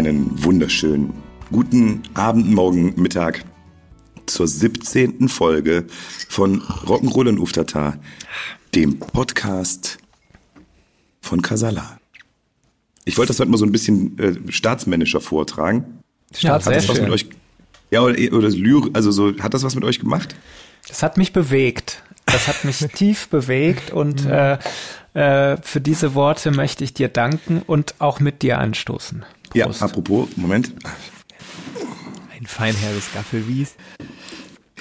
Einen wunderschönen guten Abend, Morgen, Mittag zur 17. Folge von Rock'n'Roll und Uftata, dem Podcast von Casala. Ich wollte das heute mal so ein bisschen äh, staatsmännischer vortragen. Ja, Hat das was mit euch ja, oder, oder Lyrik, also so, hat das was mit euch gemacht? Das hat mich bewegt. Das hat mich tief bewegt und äh, äh, für diese Worte möchte ich dir danken und auch mit dir anstoßen. Ja, apropos, Moment. Ein feinherres Gaffelwies.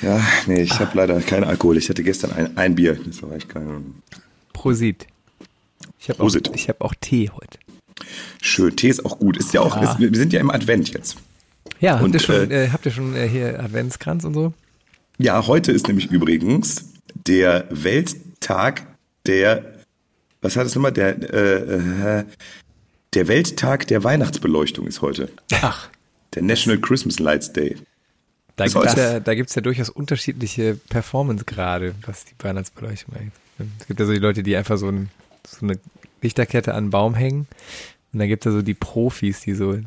Ja, nee, ich habe leider keinen Alkohol. Ich hatte gestern ein, ein Bier. Das war echt kein. Prosit. Ich habe auch, Prosit. ich hab auch Tee heute. Schön. Tee ist auch gut. Ist ja auch, Ja. Ist, wir sind ja im Advent jetzt. Ja, Und, habt ihr schon, äh, äh, habt ihr schon äh, hier Adventskranz und so? Ja, heute ist nämlich übrigens der Welttag der, was hat es nochmal, der, äh, äh, der Welttag der Weihnachtsbeleuchtung ist heute. Ach, Der National Christmas Lights Day. Da gibt es ja, da gibt's ja durchaus unterschiedliche Performancegrade, was die Weihnachtsbeleuchtung angeht. Es gibt ja so die Leute, die einfach so, ein, so eine Lichterkette an einen Baum hängen. Und dann gibt es ja so die Profis, die so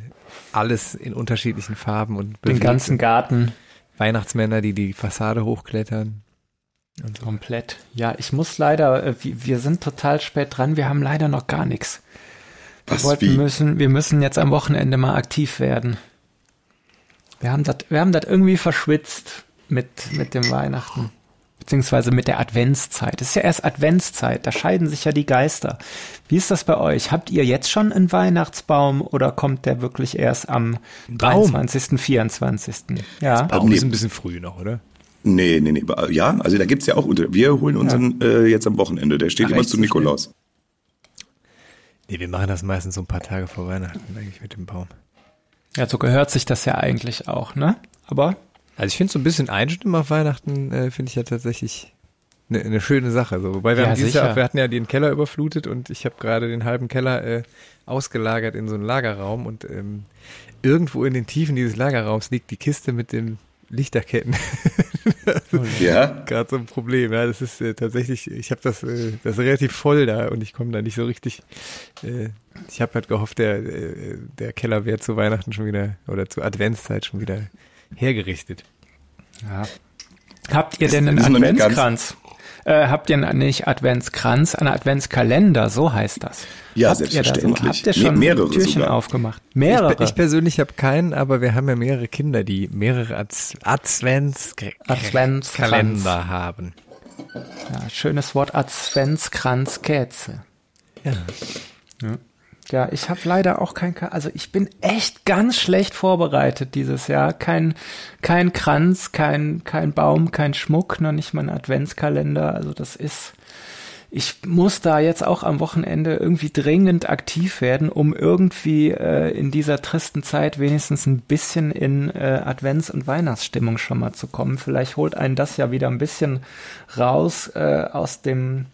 alles in unterschiedlichen Farben und den ganzen Garten Weihnachtsmänner, die die Fassade hochklettern. Und so. komplett. Ja, ich muss leider, äh, wir sind total spät dran. Wir haben leider noch gar nichts. Wir Was, wollten wie? müssen, wir müssen jetzt am Wochenende mal aktiv werden. Wir haben das, wir haben das irgendwie verschwitzt mit, mit dem Weihnachten. Beziehungsweise mit der Adventszeit. Es ist ja erst Adventszeit, da scheiden sich ja die Geister. Wie ist das bei euch? Habt ihr jetzt schon einen Weihnachtsbaum oder kommt der wirklich erst am Baum? 23., 24.? Ja. Baum nee. ist ein bisschen früh noch, oder? Nee, nee, nee. Ja, also da gibt's ja auch unter. Wir holen unseren äh, jetzt am Wochenende. Der steht Ach, immer zu Nikolaus. Nee, wir machen das meistens so ein paar Tage vor Weihnachten eigentlich mit dem Baum. ja, so gehört sich das ja eigentlich auch, ne? Aber Also ich finde so ein bisschen Einstimmen auf Weihnachten äh, finde ich ja tatsächlich eine ne schöne Sache. So, wobei wir Ja, haben dieses sicher. Jahr, wir hatten ja den Keller überflutet und ich habe gerade den halben Keller äh, ausgelagert in so einen Lagerraum und ähm, irgendwo in den Tiefen dieses Lagerraums liegt die Kiste mit den Lichterketten. Ja. gerade so ein Problem. Ja, das ist äh, tatsächlich, ich habe das, äh, das ist relativ voll da und ich komme da nicht so richtig. Äh, ich habe halt gehofft, der, äh, der Keller wäre zu Weihnachten schon wieder oder zur Adventszeit schon wieder hergerichtet. Ja. Habt ihr Ist- denn einen Adventskranz? Äh, habt ihr nicht Adventskranz, einen Adventskalender, so heißt das. Ja, habt Ihr da selbstverständlich. so, habt ihr schon mehrere Türchen sogar. aufgemacht? Mehrere. Ich, ich persönlich habe keinen, aber wir haben ja mehrere Kinder, die mehrere Adz Advents Adventskranz. Kalender haben. ja, schönes Wort, Adventskranzkäse. Ja. Ja, ich habe leider auch kein, also ich bin echt ganz schlecht vorbereitet dieses Jahr. Kein, kein Kranz, kein, kein Baum, kein Schmuck, noch nicht mal ein Adventskalender. Also das ist, ich muss da jetzt auch am Wochenende irgendwie dringend aktiv werden, um irgendwie äh, in dieser tristen Zeit wenigstens ein bisschen in äh, Advents- und Weihnachtsstimmung schon mal zu kommen. Vielleicht holt einen das ja wieder ein bisschen raus äh, aus dem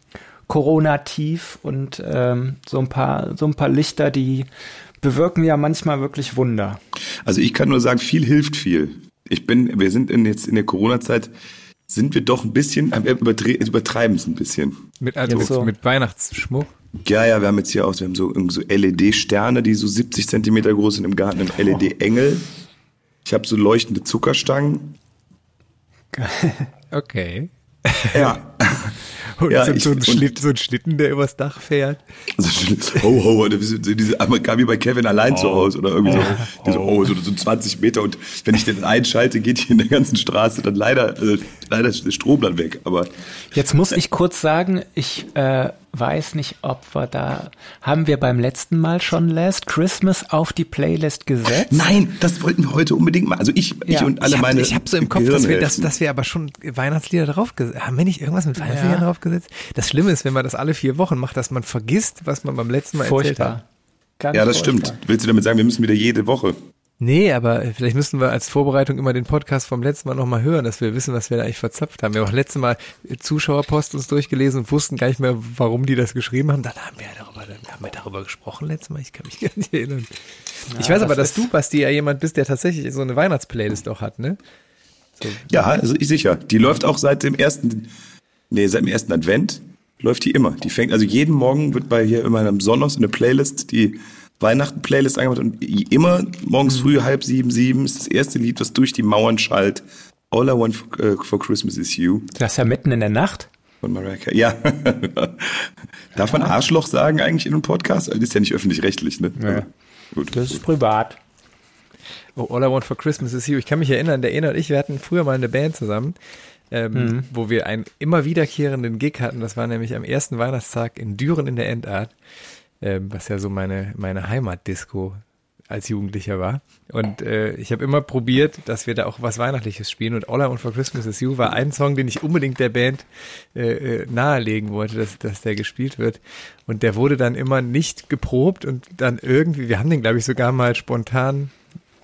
Corona-Tief und ähm, so ein paar so ein paar Lichter, die bewirken ja manchmal wirklich Wunder. Also ich kann nur sagen, viel hilft viel. Ich bin, wir sind in jetzt in der Corona-Zeit, sind wir doch ein bisschen, äh, übertreiben es ein bisschen. Mit, also so. mit Weihnachtsschmuck. Ja, ja, wir haben jetzt hier auch, wir haben so, so LED-Sterne, die so 70 Zentimeter groß sind im Garten, im LED-Engel. Ich habe so leuchtende Zuckerstangen. Okay. Ja. Und Ja, so, ich- so, ein und- Schlitt, so ein Schlitten, der übers Dach fährt. Also, ho, ho, diese, Amerikaner wie bei Kevin allein zu Hause oder irgendwie so, diese, oh, so, so 20 Meter und wenn ich den einschalte, geht hier in der ganzen Straße dann leider, äh, leider ist der Strom dann weg, aber Jetzt muss ich kurz sagen, ich äh, weiß nicht, ob wir da haben wir beim letzten Mal schon Last Christmas auf die Playlist gesetzt. nein, das wollten wir heute unbedingt mal, also ich, ich Ja, und alle ich hab, meine ich hab so im Kopf, dass wir, dass, dass wir aber schon Weihnachtslieder draufgesetzt haben. wir nicht irgendwas mit Weihnachtsliedern Ja. draufgesetzt? Das Schlimme ist, wenn man das alle vier Wochen macht, dass man vergisst, was man beim letzten Mal erzählt hat. Furchtbar. Ganz Ja, das furchtbar. stimmt. Willst du damit sagen, wir müssen wieder jede Woche? Nee, aber vielleicht müssten wir als Vorbereitung immer den Podcast vom letzten Mal nochmal hören, dass wir wissen, was wir da eigentlich verzapft haben. Wir haben auch letztes Mal Zuschauerpost uns durchgelesen und wussten gar nicht mehr, warum die das geschrieben haben. Dann haben wir ja darüber, dann haben wir darüber gesprochen letztes Mal. Ich kann mich gar nicht erinnern. ich weiß aber, das dass du, Basti, ja jemand bist, der tatsächlich so eine Weihnachtsplaylist auch hat, ne? Ja, also ich sicher. Die läuft auch seit dem ersten, nee, seit dem ersten Advent läuft die immer. Die fängt, also jeden Morgen wird bei hier immer am Sonos eine Playlist, die Weihnachten-Playlist angemacht und immer morgens früh halb sieben, sieben ist das erste Lied, was durch die Mauern schallt. All I Want for, äh, for Christmas is You Das ist ja mitten in der Nacht. von Mariah Carey. Ja. Darf man Arschloch sagen eigentlich in einem Podcast? Das ist ja nicht öffentlich-rechtlich, ne? Ja. Gut. Das ist privat. Oh, All I Want for Christmas is You. Ich kann mich erinnern, der Ena und ich, wir hatten früher mal eine Band zusammen, ähm, wo wir einen immer wiederkehrenden Gig hatten. Das war nämlich am ersten Weihnachtstag in Düren in der Endart, ähm, was ja so meine, meine Heimatdisco als Jugendlicher war. Und äh, ich habe immer probiert, dass wir da auch was Weihnachtliches spielen. Und All I Want for Christmas is You war ein Song, den ich unbedingt der Band äh, äh, nahelegen wollte, dass, dass der gespielt wird. Und der wurde dann immer nicht geprobt und dann irgendwie, wir haben den, glaube ich, sogar mal spontan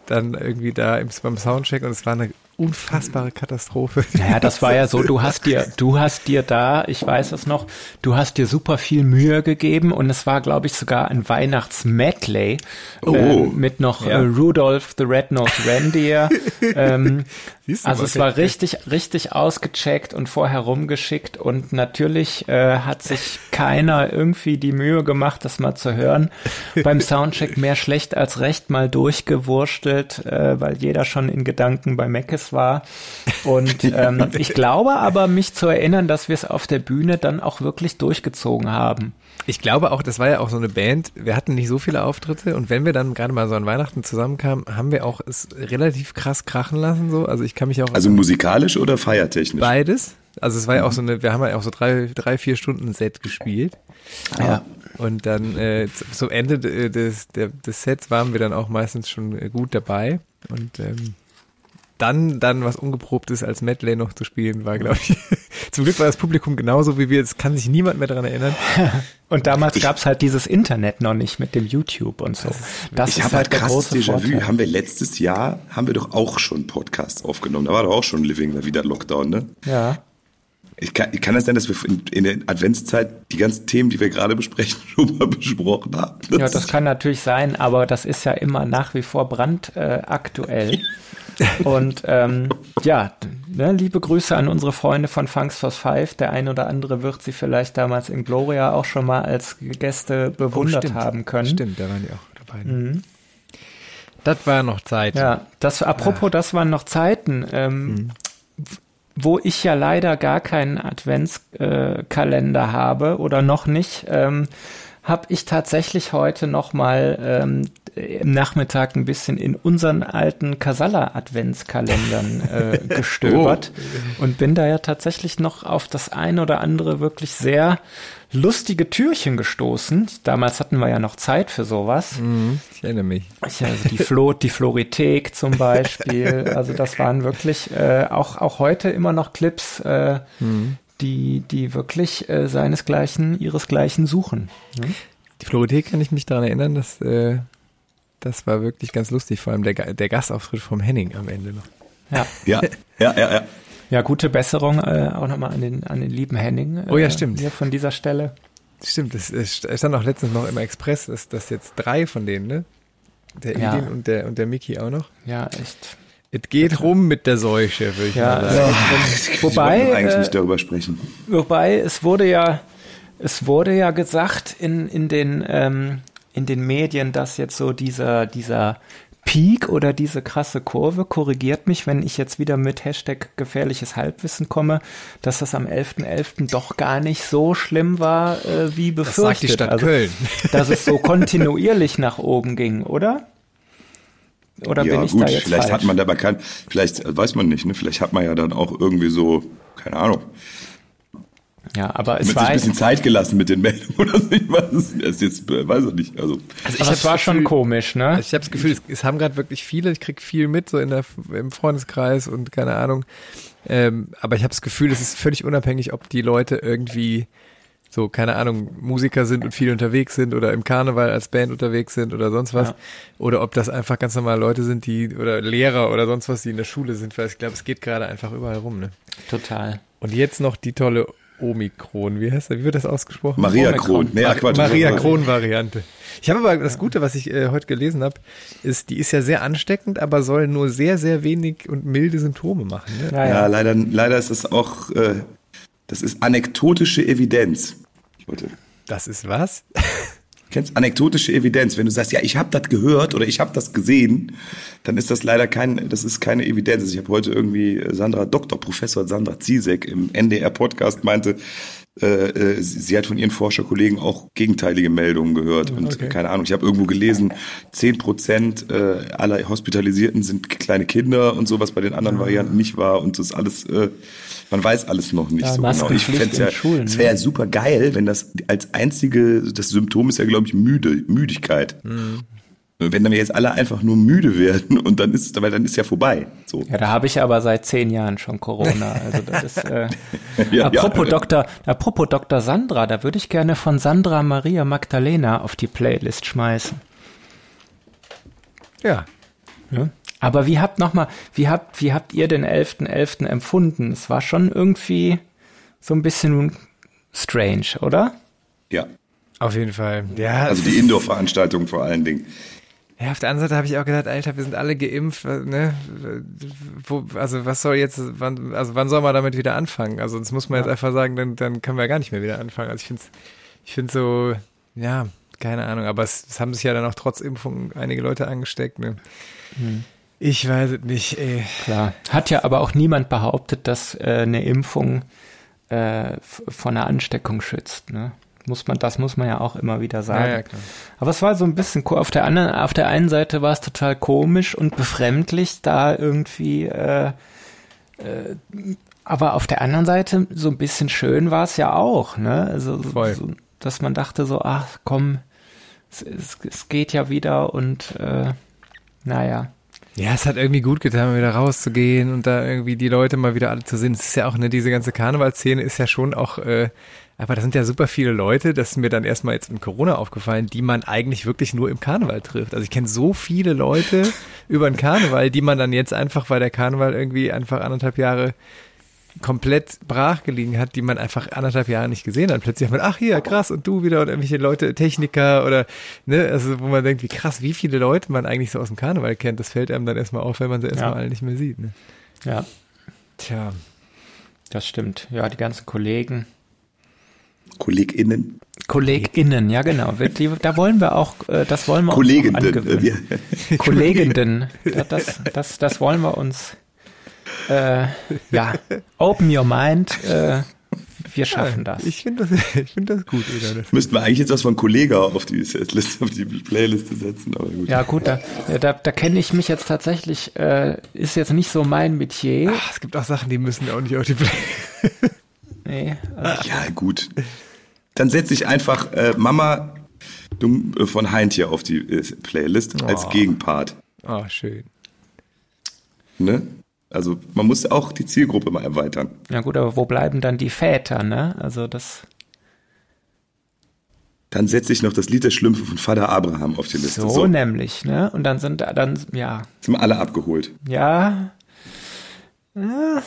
dann irgendwie da im, beim Soundcheck und es war eine unfassbare Katastrophe. Naja, das war ja so, du hast dir, du hast dir da, ich weiß es noch, du hast dir super viel Mühe gegeben und es war, glaube ich, sogar ein Weihnachtsmedley Oh. ähm, mit noch Ja. äh, Rudolph the Red-Nosed Reindeer. ähm, also es war richtig, richtig ausgecheckt und vorher rumgeschickt und natürlich äh, hat sich keiner irgendwie die Mühe gemacht, das mal zu hören. Beim Soundcheck mehr schlecht als recht mal durchgewurstelt, äh, weil jeder schon in Gedanken bei Meckes war. Und ähm, ich glaube aber, mich zu erinnern, dass wir es auf der Bühne dann auch wirklich durchgezogen haben. Ich glaube auch, das war ja auch so eine Band, wir hatten nicht so viele Auftritte und wenn wir dann gerade mal so an Weihnachten zusammenkamen, haben wir auch es relativ krass krachen lassen so. Also ich kann mich auch Also musikalisch oder feiertechnisch? beides. Also es war ja auch so eine, wir haben ja auch so drei, drei vier Stunden Set gespielt. Ja. Und dann äh, zum Ende de- des, des Sets waren wir dann auch meistens schon äh, gut dabei. Und ähm, dann, dann was Ungeprobtes als Medley noch zu spielen, war, glaube ich. Zum Glück war das Publikum genauso wie wir. Es kann sich niemand mehr daran erinnern. Und damals gab's halt dieses Internet noch nicht mit dem YouTube und so. Das ich habe halt krasses große Déjà-vu. Haben wir letztes Jahr, haben wir doch auch schon Podcasts aufgenommen. Da war doch auch schon Living da wieder Lockdown, ne? Ja. Ich kann, kann das sein, dass wir in, in der Adventszeit die ganzen Themen, die wir gerade besprechen, schon mal besprochen haben? Ja, das kann natürlich sein, aber das ist ja immer nach wie vor brandaktuell. Äh. Und ähm, ja, ne, liebe Grüße an unsere Freunde von Funks for Five. Der ein oder andere wird sie vielleicht damals in Gloria auch schon mal als Gäste bewundert Oh, stimmt. haben können. Stimmt, da waren die auch dabei. Das war noch Zeit. Ja, das apropos, das waren noch Zeiten, ähm, wo ich ja leider gar keinen Adventskalender äh, Kalender habe oder noch nicht. Ähm, habe ich tatsächlich heute noch mal ähm, im Nachmittag ein bisschen in unseren alten Kasala Adventskalendern äh, gestöbert und bin da ja tatsächlich noch auf das ein oder andere wirklich sehr lustige Türchen gestoßen. Damals hatten wir ja noch Zeit für sowas. Mhm, ich erinnere mich. Also die Flo, die Florithek zum Beispiel. Also das waren wirklich äh, auch auch heute immer noch Clips, äh, die die wirklich äh, seinesgleichen ihresgleichen suchen. Die Florithek kann ich mich daran erinnern, dass äh, das war wirklich ganz lustig, vor allem der, der Gastauftritt vom Henning am Ende noch. Ja, Ja, ja, ja, ja. ja gute Besserung äh, auch nochmal an den an den lieben Henning. Äh, Oh ja, stimmt. Hier von dieser Stelle. Stimmt, es stand auch letztens noch im Express, dass das jetzt drei von denen, ne? Der Ja. Idin und der und der Miki auch noch. Ja, echt. Es geht rum mit der Seuche, würde ich Ja, mal sagen. äh, Wir wobei wollten eigentlich äh, nicht darüber sprechen. Wobei, es wurde ja, es wurde ja gesagt in, in den, ähm, in den Medien, dass jetzt so dieser, dieser Peak oder diese krasse Kurve, korrigiert mich, wenn ich jetzt wieder mit Hashtag gefährliches Halbwissen komme, dass das am 11.11. doch gar nicht so schlimm war, äh, wie Das befürchtet. sagt die Stadt also, Köln. Dass es so kontinuierlich nach oben ging, oder? Oder ja, bin ich gut, da jetzt vielleicht falsch? hat man dabei kein, vielleicht weiß man nicht, ne? Vielleicht hat man ja dann auch irgendwie so, keine Ahnung, ja, aber es mit sich war, ein bisschen Zeit gelassen mit den Meldungen oder so. Ich weiß es jetzt, äh, weiß ich nicht. Also, Also aber es war schon komisch, ne? Ich habe das Gefühl, es, es haben gerade wirklich viele, ich krieg viel mit, so in der, im Freundeskreis und keine Ahnung. Ähm, aber ich habe das Gefühl, es ist völlig unabhängig, ob die Leute irgendwie so, keine Ahnung, Musiker sind und viel unterwegs sind oder im Karneval als Band unterwegs sind oder sonst was. Ja. Oder ob das einfach ganz normale Leute sind, die, oder Lehrer oder sonst was, die in der Schule sind, weil ich glaube, es geht gerade einfach überall rum, ne? Total. Und jetzt noch die tolle Omikron. Wie heißt das? Wie wird das ausgesprochen? Maria Omikron. Kron. Nee, Quatsch. Maria Kron-Variante. Ich habe aber das Gute, was ich äh, heute gelesen habe, ist, die ist ja sehr ansteckend, aber soll nur sehr, sehr wenig und milde Symptome machen. Ne? Ja, Ja, ja. leider, leider ist das auch, äh, das ist anekdotische Evidenz. Wollte, Das ist was? Kennst anekdotische Evidenz, wenn du sagst, ja, ich habe das gehört oder ich habe das gesehen, dann ist das leider kein, das ist keine Evidenz. Ich habe heute irgendwie Sandra, Dr. Professor Sandra Ziesek im NDR Podcast meinte, äh, äh, sie, hat von ihren Forscherkollegen auch gegenteilige Meldungen gehört. Und Okay. keine Ahnung, ich habe irgendwo gelesen, zehn Prozent äh, aller Hospitalisierten sind kleine Kinder und so, was bei den anderen Varianten nicht war. Und das ist alles, äh, man weiß alles noch nicht Ja, so genau. Ich fänd's ja, Schulen, es wäre ja ne? super geil, wenn das als einzige, das Symptom ist ja, glaube ich, müde, Müdigkeit. Wenn dann jetzt alle einfach nur müde werden und dann ist es, weil dann ist ja vorbei. So. Ja, da habe ich aber seit zehn Jahren schon Corona. Also das ist äh, Ja, apropos ja. Dr. Apropos Dr. Sandra, da würde ich gerne von Sandra Maria Magdalena auf die Playlist schmeißen. Ja. Ja. Aber wie habt noch mal, wie habt, wie habt ihr den 11.11. empfunden? Es war schon irgendwie so ein bisschen strange, oder? Ja. Auf jeden Fall. Ja, Also die Indoor-Veranstaltung vor allen Dingen. Ja, auf der anderen Seite habe ich auch gedacht, Alter, wir sind alle geimpft, ne? Wo, also was soll jetzt, wann, also wann soll man damit wieder anfangen? Also das muss man jetzt einfach sagen, dann, dann können wir ja gar nicht mehr wieder anfangen. Also ich finde ich finde so, ja, keine Ahnung, aber es, es haben sich ja dann auch trotz Impfung einige Leute angesteckt, ne? Ich weiß es nicht, ey. Klar. Hat ja aber auch niemand behauptet, dass äh, eine Impfung äh, von einer Ansteckung schützt. Ne? Muss man, das muss man ja auch immer wieder sagen. Ja, ja. Aber es war so ein bisschen auf der anderen, auf der einen Seite war es total komisch und befremdlich, da irgendwie. Äh, äh, aber auf der anderen Seite so ein bisschen schön war es ja auch, ne? Also so, dass man dachte so, ach komm, es, es, es geht ja wieder und äh, naja. Ja, es hat irgendwie gut getan, mal wieder rauszugehen und da irgendwie die Leute mal wieder alle zu sehen. Es ist ja auch, ne, diese ganze Karnevalszene ist ja schon auch, äh, aber da sind ja super viele Leute, das ist mir dann erstmal jetzt in Corona aufgefallen, die man eigentlich wirklich nur im Karneval trifft. Also ich kenne so viele Leute über den Karneval, die man dann jetzt einfach, weil der Karneval irgendwie einfach anderthalb Jahre komplett brach gelegen hat, die man einfach anderthalb Jahre nicht gesehen hat. Plötzlich hat man, ach hier, krass, und du wieder und irgendwelche Leute, Techniker oder, ne, also wo man denkt, wie krass, wie viele Leute man eigentlich so aus dem Karneval kennt, das fällt einem dann erstmal auf, wenn man sie erstmal Ja. alle nicht mehr sieht, ne. Ja, Tja. das stimmt. Ja, die ganzen Kollegen. KollegInnen, KollegInnen, ja genau. Wir- Die, da wollen wir auch, äh, das wollen wir uns auch Kolleginnen. Äh, angewöhnen. wir, Kolleginnen. Ja, das, das, das wollen wir uns. Äh, ja, open your mind. Äh, wir schaffen das. Ich finde das, ich finde das gut, Eda. Das müssten wir eigentlich jetzt was von Kollega auf die Setliste, auf die Playliste setzen, aber gut. Ja gut, da, da, da kenne ich mich jetzt tatsächlich, äh, ist jetzt nicht so mein Metier. Ach, es gibt auch Sachen, die müssen auch nicht auf die Play. Nee, also, Ja, gut. Dann setze ich einfach äh, Mama äh, von Heintje auf die äh, Playlist als Oh. Gegenpart. Oh, schön. Ne? Also man muss auch die Zielgruppe mal erweitern. ja gut, aber wo bleiben dann die Väter, ne? Also das, Dann setze ich noch das Lied der Schlümpfe von Vater Abraham auf die Liste. so, So, nämlich, ne? Und dann sind da, dann, ja, sind wir alle abgeholt. ja, ja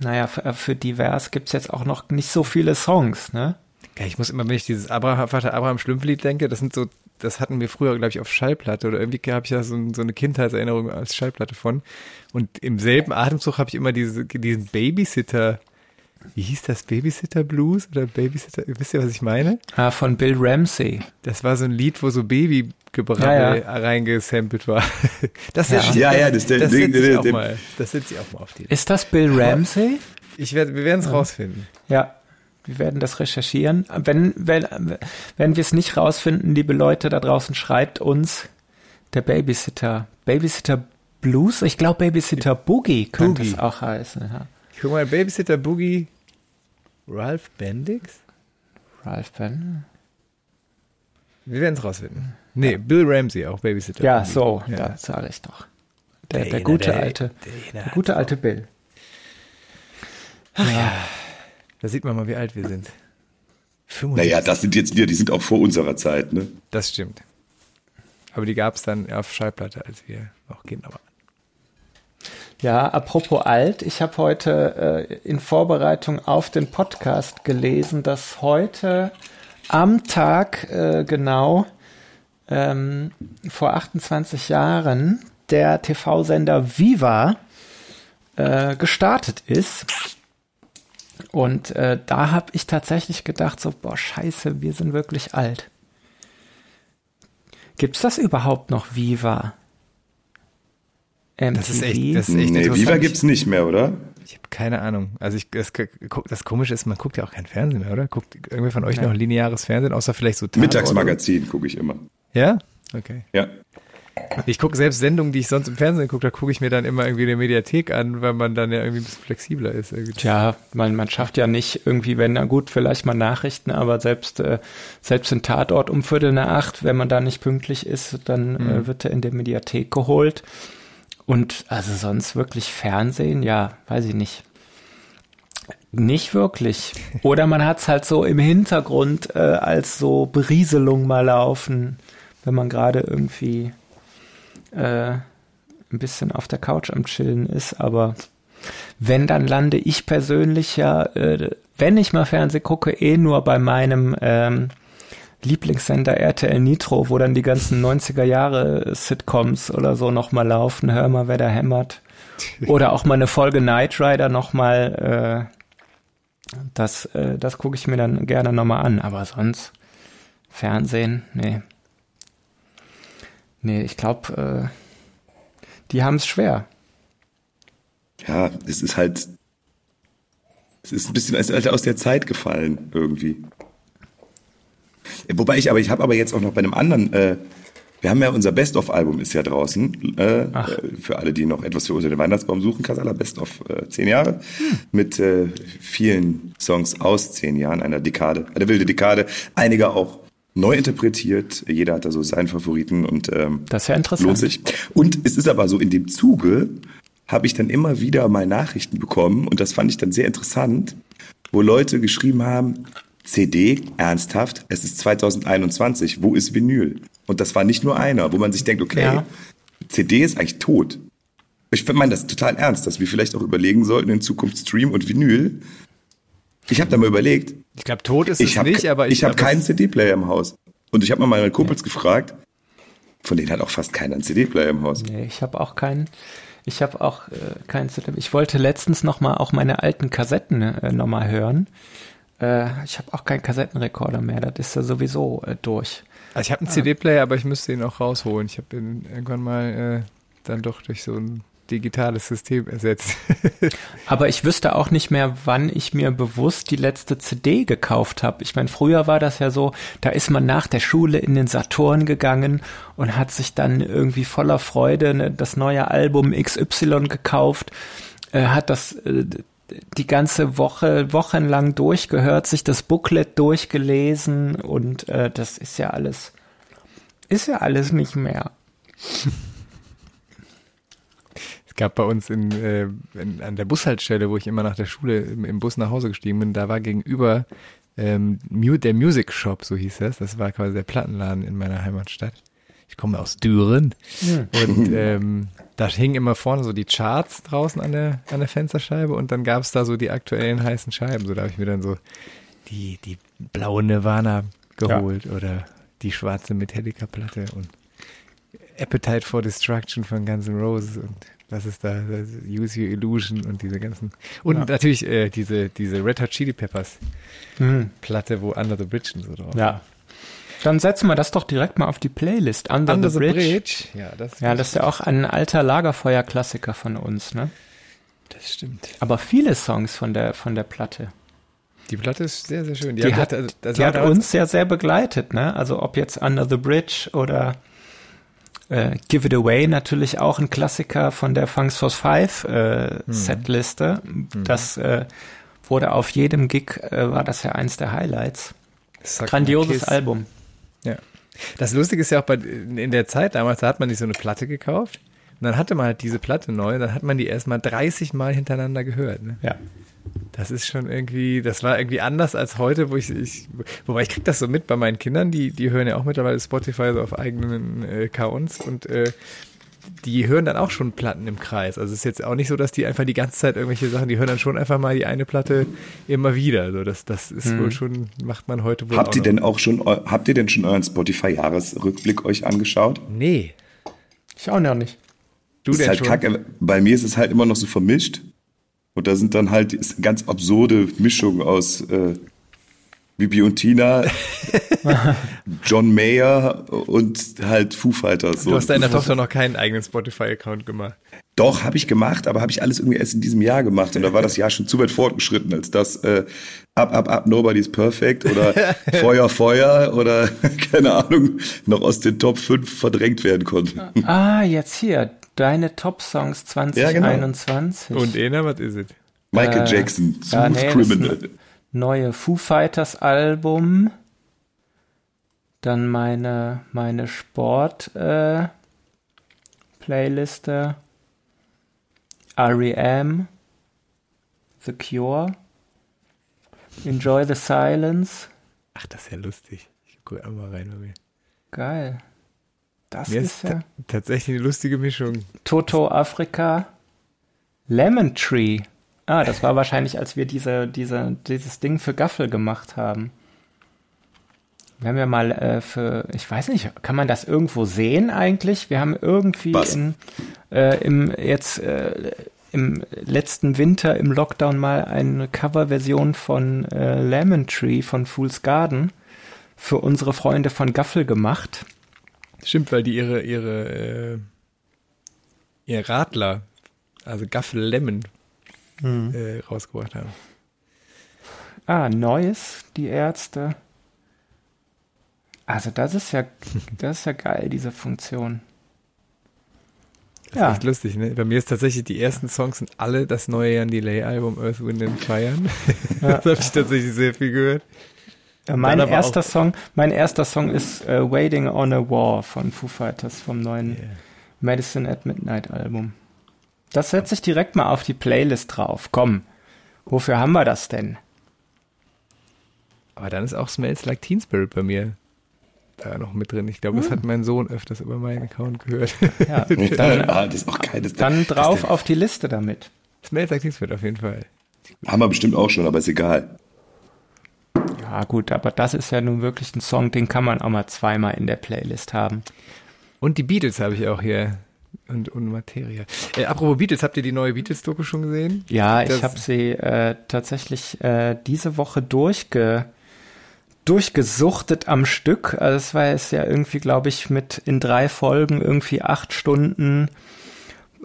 naja, für, für divers gibt's jetzt auch noch nicht so viele Songs, ne? Ja, ich muss immer, wenn ich dieses Abraham, Vater Abraham Schlumpflied denke, das sind so, das hatten wir früher, glaube ich, auf Schallplatte oder irgendwie habe ich da so, so eine Kindheitserinnerung als Schallplatte von. Und im selben Atemzug habe ich immer diese, diesen Babysitter, wie hieß das, Babysitter Blues oder Babysitter, wisst ihr, was ich meine? Ah, von Bill Ramsey. Das war so ein Lied, wo so Babygebrabbel Ja, reingesampelt war. Das Ja. setze Ja, ja, das ist der- das setze ich auch mal. Das setze ich auch mal auf die. Ist das Bill Ramsey? Ich werde, wir werden es rausfinden. Ja, wir werden das recherchieren. Wenn, wenn, wenn wir es nicht rausfinden, liebe Leute da draußen, schreibt uns der Babysitter. Babysitter Blues? Ich glaube Babysitter Boogie könnte Boogie. es auch heißen. Ja. Guck mal, Babysitter Boogie, Ralph Bendix? Ralph Ben. Wir werden es rausfinden. Nee, Bill Ramsey auch, Babysitter. Ja, Boogie. so, Ja. da sage ich doch. Der, Der der, gute der- alte, der gute alte Bill. Da sieht man mal, wie alt wir sind. 65. Naja, das sind jetzt Lieder, die sind auch vor unserer Zeit, ne? Das stimmt. Aber die gab es dann auf Schallplatte, als wir noch Kinder waren. Ja, apropos alt, ich habe heute äh, in Vorbereitung auf den Podcast gelesen, dass heute am Tag äh, genau ähm, vor 28 Jahren der TV-Sender Viva äh, gestartet ist. Und äh, da habe ich tatsächlich gedacht, so, boah, scheiße, wir sind wirklich alt. Gibt's das überhaupt noch Viva? MTV? Das ist echt, das ist echt Nee. Viva gibt's nicht mehr, oder? Ich habe keine Ahnung. Also ich, das, das Komische ist, man guckt ja auch kein Fernsehen mehr, oder? Guckt irgendwer von euch noch lineares Fernsehen, außer vielleicht so Tatort? Mittagsmagazin gucke ich immer. Ja? Okay. Ja. Ich gucke selbst Sendungen, die ich sonst im Fernsehen gucke, da gucke ich mir dann immer irgendwie eine Mediathek an, weil man dann ja irgendwie ein bisschen flexibler ist. Irgendwie. Tja, man, man schafft ja nicht irgendwie, wenn, na gut, vielleicht mal Nachrichten, aber selbst, äh, selbst ein Tatort um Viertel nach acht, wenn man da nicht pünktlich ist, dann äh, wird er in der Mediathek geholt. Und also sonst wirklich Fernsehen, ja, weiß ich nicht. Nicht wirklich. Oder man hat's halt so im Hintergrund äh, als so Berieselung mal laufen, wenn man gerade irgendwie äh, ein bisschen auf der Couch am Chillen ist. Aber wenn, dann lande ich persönlich ja, äh, wenn ich mal Fernsehen gucke, eh nur bei meinem ähm, Lieblingssender RTL Nitro, wo dann die ganzen 90er Jahre Sitcoms oder so nochmal laufen. Hör mal, wer da hämmert. Oder auch mal eine Folge Knight Rider nochmal. Äh, das äh, das gucke ich mir dann gerne nochmal an. Aber sonst Fernsehen, nee. Nee, ich glaube, äh, die haben es schwer. Ja, es ist halt, es ist ein bisschen als halt aus der Zeit gefallen irgendwie. Wobei ich aber, ich habe aber jetzt auch noch bei einem anderen, äh, wir haben ja unser Best-of-Album ist ja draußen, äh, äh, für alle, die noch etwas für unter den Weihnachtsbaum suchen, Kasala Best-of äh, zehn Jahre, mit äh, vielen Songs aus zehn Jahren, einer Dekade, eine wilde Dekade, einige auch neu interpretiert, jeder hat da so seinen Favoriten und ähm, Das ist ja interessant. lohnt sich. Und es ist aber so, in dem Zuge habe ich dann immer wieder mal Nachrichten bekommen und das fand ich dann sehr interessant, wo Leute geschrieben haben, CD, ernsthaft, es ist 2021, wo ist Vinyl? Und das war nicht nur einer, wo man sich denkt, okay, Ja. CD ist eigentlich tot. Ich meine das total ernst, dass wir vielleicht auch überlegen sollten, in Zukunft Stream und Vinyl. Ich habe da mal überlegt, Ich glaube, tot ist ich es habe nicht, aber ich, ich habe keinen CD-Player im Haus. Und ich habe mal meine Kumpels gefragt, von denen hat auch fast keiner einen CD-Player im Haus. Nee, ich habe auch keinen. Ich habe auch äh, keinen CD. Ich wollte letztens noch mal auch meine alten Kassetten äh, noch mal hören. Äh, ich habe auch keinen Kassettenrekorder mehr. Das ist ja sowieso äh, durch. Also ich habe einen CD-Player, aber ich müsste ihn auch rausholen. Ich habe den irgendwann mal äh, dann doch durch so ein digitales System ersetzt. Aber ich wüsste auch nicht mehr, wann ich mir bewusst die letzte CD gekauft habe. Ich meine, früher war das ja so, da ist man nach der Schule in den Saturn gegangen und hat sich dann irgendwie voller Freude ne, das neue Album XY gekauft, äh, hat das äh, die ganze Woche, wochenlang durchgehört, sich das Booklet durchgelesen und äh, das ist ja alles, ist ja alles nicht mehr. Es gab bei uns in, äh, in, an der Bushaltestelle, wo ich immer nach der Schule im, im Bus nach Hause gestiegen bin, da war gegenüber ähm, der Music Shop, so hieß das. Das war quasi der Plattenladen in meiner Heimatstadt. Ich komme aus Düren. Und ähm, da hingen immer vorne so die Charts draußen an der, an der Fensterscheibe und dann gab es da so die aktuellen heißen Scheiben. So da habe ich mir dann so die, die blaue Nirvana geholt oder die schwarze Metallica-Platte und Appetite for Destruction von Guns N' Roses und was ist da? Das Use Your Illusion und diese ganzen. Und Ja. natürlich äh, diese, diese Red Hot Chili Peppers Hm. Platte, wo Under the Bridge und so drauf. Ja. Dann setzen wir das doch direkt mal auf die Playlist. Under, Under the, Bridge. Ja, das, Ja, das ist ja auch ein alter Lagerfeuer-Klassiker von uns, ne? das stimmt. Aber viele Songs von der, von der Platte. Die Platte ist sehr, sehr schön. Die, hat, also, das die hat uns ja sehr begleitet, ne? Also ob jetzt Under the Bridge oder äh, Give It Away, natürlich auch ein Klassiker von der Funks for Five äh, Mhm. Setliste. Das äh, wurde auf jedem Gig, äh, war das ja eins der Highlights. Suck Grandioses. Album. Ja. Das Lustige ist ja auch bei, in der Zeit damals, da hat man sich so eine Platte gekauft und dann hatte man halt diese Platte neu dann hat man die erstmal 30 Mal hintereinander gehört. Ne? Ja. Das ist schon irgendwie, das war irgendwie anders als heute, wo ich, ich wobei ich krieg das so mit bei meinen Kindern, die, die hören ja auch mittlerweile Spotify so auf eigenen äh, Accounts und äh, die hören dann auch schon Platten im Kreis. Also es ist jetzt auch nicht so, dass die einfach die ganze Zeit irgendwelche Sachen, die hören dann schon einfach mal die eine Platte immer wieder. Also das, das ist wohl schon, macht man heute wohl Habt auch ihr noch. denn auch schon, habt ihr denn schon euren Spotify-Jahresrückblick euch angeschaut? Nee. Ich auch noch nicht. Du ist denn halt schon? kacke. Bei mir ist es halt immer noch so vermischt. Und da sind dann halt ist eine ganz absurde Mischung aus, äh, Bibi und Tina, John Mayer und halt Foo Fighters. So. Du hast deiner Tochter noch keinen eigenen Spotify-Account gemacht. Doch, habe ich gemacht, aber habe ich alles irgendwie erst in diesem Jahr gemacht. Und da war das Jahr schon zu weit fortgeschritten, als das äh, Up, Up, Up, Nobody's Perfect oder Feuer, Feuer oder keine Ahnung noch aus den Top 5 verdrängt werden konnte. Ah, jetzt hier. Deine Top-Songs 2021. Ja, genau. Und Ena, was ist es? Michael äh, Jackson, Smooth ja, nee, Criminal. Neue Foo Fighters Album. Dann meine, meine Sport äh, Playliste. R.E.M. The Cure. Enjoy the Silence. Ach, das ist ja lustig. Ich gucke einmal rein bei mir. Geil. Das mir ist, ist ja tatsächlich eine lustige Mischung. Toto Afrika. Lemon Tree. Ah, das war wahrscheinlich, als wir diese, diese, dieses Ding für Gaffel gemacht haben. Wir haben ja mal äh, für, ich weiß nicht, kann man das irgendwo sehen eigentlich? Wir haben irgendwie in, äh, im jetzt äh, im letzten Winter im Lockdown mal eine Coverversion von äh, Lemon Tree von Fool's Garden für unsere Freunde von Gaffel gemacht. Stimmt, weil die ihre ihre äh, ihr Radler, also Gaffel Lemon, hm. äh, rausgebracht haben. Ah, Neues, die Ärzte. Also das ist ja, das ist ja geil, diese Funktion. Das ja. ist echt lustig, ne? Bei mir ist tatsächlich, die ersten Songs sind alle das neue Jan Delay-Album Earth, Wind and Fire. Ja. das habe ich tatsächlich sehr viel gehört. Ja, mein erster Song, mein erster Song ist uh, Waiting on a War von Foo Fighters vom neuen yeah. Medicine at Midnight Album. Das setze ich direkt mal auf die Playlist drauf. Komm, wofür haben wir das denn? Aber dann ist auch Smells Like Teen Spirit bei mir da noch mit drin. Ich glaube, hm. das hat mein Sohn öfters über meinen Account gehört. Ja, dann, ah, das ist auch geil. Das dann drauf auf die Liste damit. Smells Like Teen Spirit auf jeden Fall. Haben wir bestimmt auch schon, aber ist egal. Ja, gut, aber das ist ja nun wirklich ein Song, den kann man auch mal zweimal in der Playlist haben. Und die Beatles habe ich auch hier und, und Materia. Äh, apropos Beatles, habt ihr die neue Beatles-Doku schon gesehen? Ja, das ich habe sie äh, tatsächlich äh, diese Woche durchge durchgesuchtet am Stück. Also es war jetzt ja irgendwie, glaube ich, mit in drei Folgen irgendwie acht Stunden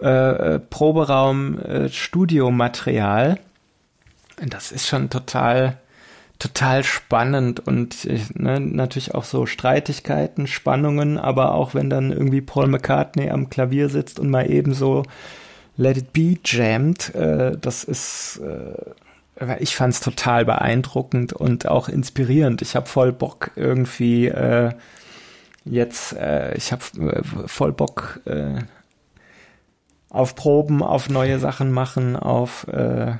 äh, äh Proberaum äh, Studiomaterial. Das ist schon total total spannend und ne, natürlich auch so Streitigkeiten, Spannungen, aber auch wenn dann irgendwie Paul McCartney am Klavier sitzt und mal eben so Let It Be jammt, äh, das ist, äh, ich fand es total beeindruckend und auch inspirierend. Ich habe voll Bock irgendwie äh, jetzt, äh, ich habe äh, voll Bock äh, auf Proben, auf neue Sachen machen, auf äh,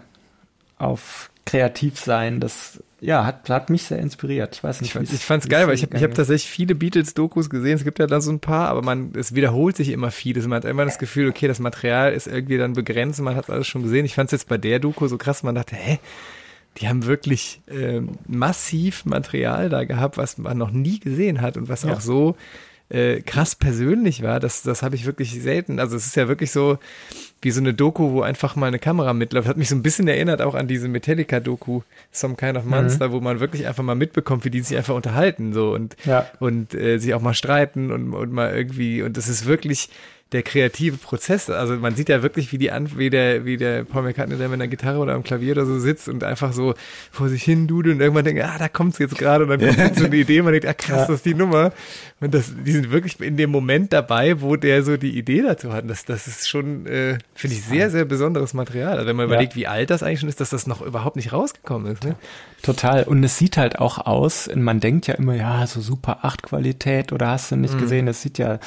auf kreativ sein. Das ja, hat, hat mich sehr inspiriert. Ich weiß nicht. Ich, ich fand's geil, weil ich habe ich hab tatsächlich viele Beatles-Dokus gesehen. Es gibt ja da so ein paar, aber man, es wiederholt sich immer vieles. Man hat immer das Gefühl, okay, das Material ist irgendwie dann begrenzt. Man hat alles schon gesehen. Ich fand's jetzt bei der Doku so krass. Man dachte, hä? Die haben wirklich äh, massiv Material da gehabt, was man noch nie gesehen hat und was ja. auch so äh, krass persönlich war. Das, das habe ich wirklich selten. Also es ist ja wirklich so, wie so eine Doku, wo einfach mal eine Kamera mitläuft. Hat mich so ein bisschen erinnert auch an diese Metallica-Doku, Some Kind of Monster, mhm. wo man wirklich einfach mal mitbekommt, wie die sich einfach unterhalten so und, ja. und äh, sich auch mal streiten und, und mal irgendwie, und das ist wirklich, der kreative Prozess. Also man sieht ja wirklich, wie die wie der, wie der Paul McCartney, der mit einer Gitarre oder am Klavier oder so sitzt und einfach so vor sich hin dudelt und irgendwann denkt, ah, da kommt's jetzt gerade und dann kommt jetzt so eine Idee, man denkt, ah krass, ja. das ist die Nummer. Und das, die sind wirklich in dem Moment dabei, wo der so die Idee dazu hat. Das, das ist schon, äh, finde ich, sehr, sehr besonderes Material. Also wenn man ja. überlegt, wie alt das eigentlich schon ist, dass das noch überhaupt nicht rausgekommen ist. Ne? Total. Und es sieht halt auch aus, man denkt ja immer, ja, so super 8 Qualität oder hast du nicht mhm. gesehen, das sieht ja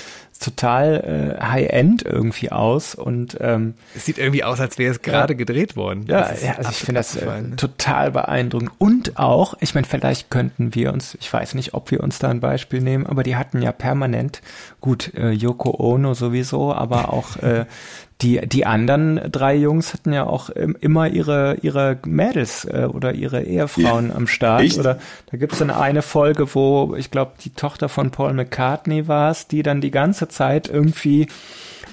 total äh, High-End irgendwie aus und ähm, es sieht irgendwie aus, als wäre es gerade ja, gedreht worden. Ja, ja also ich finde das äh, ne? total beeindruckend und auch, ich meine, vielleicht könnten wir uns, ich weiß nicht, ob wir uns da ein Beispiel nehmen, aber die hatten ja permanent, gut, äh, Yoko Ono sowieso, aber auch äh, die, die anderen drei Jungs hatten ja auch immer ihre, ihre Mädels äh, oder ihre Ehefrauen ja, am Start. Echt? Oder da gibt es dann eine Folge, wo ich glaube, die Tochter von Paul McCartney war es, die dann die ganze Zeit irgendwie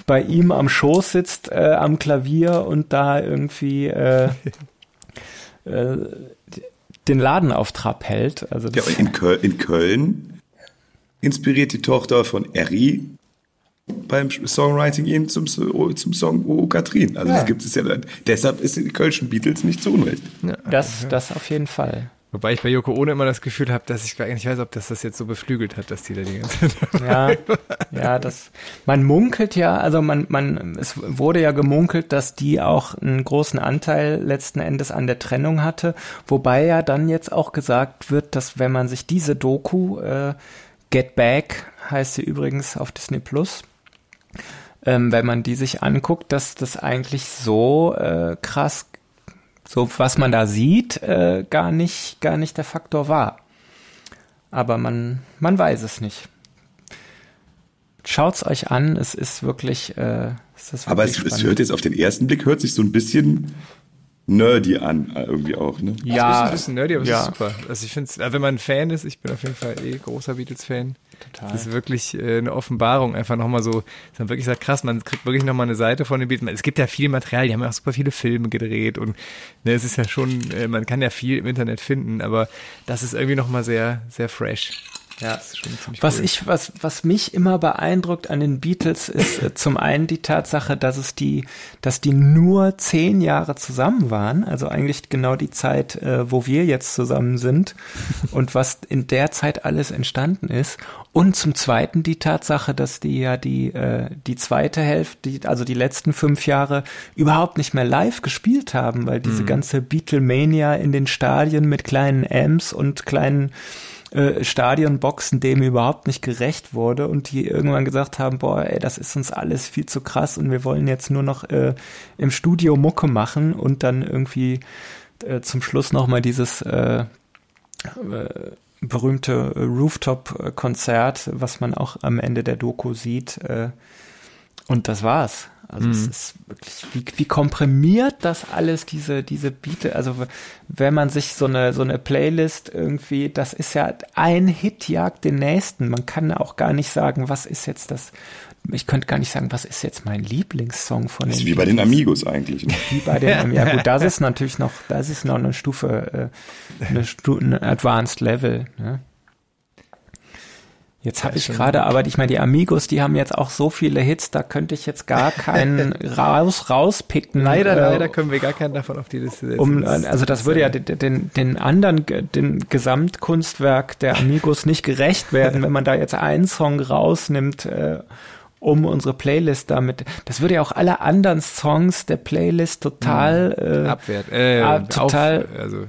bei ihm am Schoß sitzt, äh, am Klavier und da irgendwie äh, äh, den Laden auf Trab hält. Also ja, in, Köl in Köln inspiriert die Tochter von Eri beim Songwriting ihn zum, zum Song Oh Katrin. Also ja. das gibt es ja. Deshalb ist die Kölschen Beatles nicht zu Unrecht. Ja, das, das auf jeden Fall. Wobei ich bei Yoko Ono immer das Gefühl habe, dass ich gar nicht weiß, ob das das jetzt so beflügelt hat, dass die da die ganze Zeit Ja, ja, das, man munkelt ja, also man, man, es wurde ja gemunkelt, dass die auch einen großen Anteil letzten Endes an der Trennung hatte, wobei ja dann jetzt auch gesagt wird, dass wenn man sich diese Doku, äh, Get Back heißt sie übrigens auf Disney Plus, ähm, wenn man die sich anguckt, dass das eigentlich so äh, krass so was man da sieht, äh, gar nicht, gar nicht der Faktor war. Aber man, man weiß es nicht. Schaut's euch an, es ist wirklich. Äh, es ist wirklich Aber es, es, hört jetzt auf den ersten Blick hört sich so ein bisschen nerdy an, äh, irgendwie auch, ne? Ja. Also ist ein bisschen nerdy, aber ja. es ist super. Also ich finde wenn man ein Fan ist, ich bin auf jeden Fall eh großer Beatles-Fan. Total. Das ist wirklich äh, eine Offenbarung, einfach nochmal so, dass man wirklich sagt, krass, man kriegt wirklich nochmal eine Seite von den Beatles. Es gibt ja viel Material, die haben ja auch super viele Filme gedreht und ne, es ist ja schon, äh, man kann ja viel im Internet finden, aber das ist irgendwie nochmal sehr, sehr fresh. Ja, was cool. ich, was, was mich immer beeindruckt an den Beatles ist äh, zum einen die Tatsache, dass es die, dass die nur zehn Jahre zusammen waren, also eigentlich genau die Zeit, äh, wo wir jetzt zusammen sind und was in der Zeit alles entstanden ist. Und zum zweiten die Tatsache, dass die ja die, äh, die zweite Hälfte, die, also die letzten fünf Jahre überhaupt nicht mehr live gespielt haben, weil diese mhm. ganze Beatlemania in den Stadien mit kleinen Amps und kleinen äh, Stadionboxen dem überhaupt nicht gerecht wurde und die irgendwann gesagt haben, boah, ey, das ist uns alles viel zu krass und wir wollen jetzt nur noch äh, im Studio Mucke machen und dann irgendwie äh, zum Schluss nochmal dieses äh, äh, berühmte Rooftop-Konzert, was man auch am Ende der Doku sieht. Äh, und das war's. Also mhm. es ist wirklich, wie, wie komprimiert das alles, diese, diese Biete, also wenn man sich so eine, so eine Playlist irgendwie, das ist ja ein Hit jagt den nächsten. Man kann auch gar nicht sagen, was ist jetzt das, ich könnte gar nicht sagen, was ist jetzt mein Lieblingssong von das den. Ist wie bei den Amigos eigentlich. Ne? Wie bei den Amigos. Ja gut, das ist natürlich noch, das ist noch eine Stufe, äh, eine, Stu eine Advanced Level. Ne? Jetzt habe ich gerade, aber ich meine, die Amigos, die haben jetzt auch so viele Hits, da könnte ich jetzt gar keinen raus rauspicken. Leider, äh, leider können wir gar keinen davon auf die Liste setzen. Um, also das würde ja den, den, den anderen, den Gesamtkunstwerk der Amigos nicht gerecht werden, wenn man da jetzt einen Song rausnimmt. Äh, um unsere Playlist damit. Das würde ja auch alle anderen Songs der Playlist total hm. äh, abwehrt, äh, total auf, also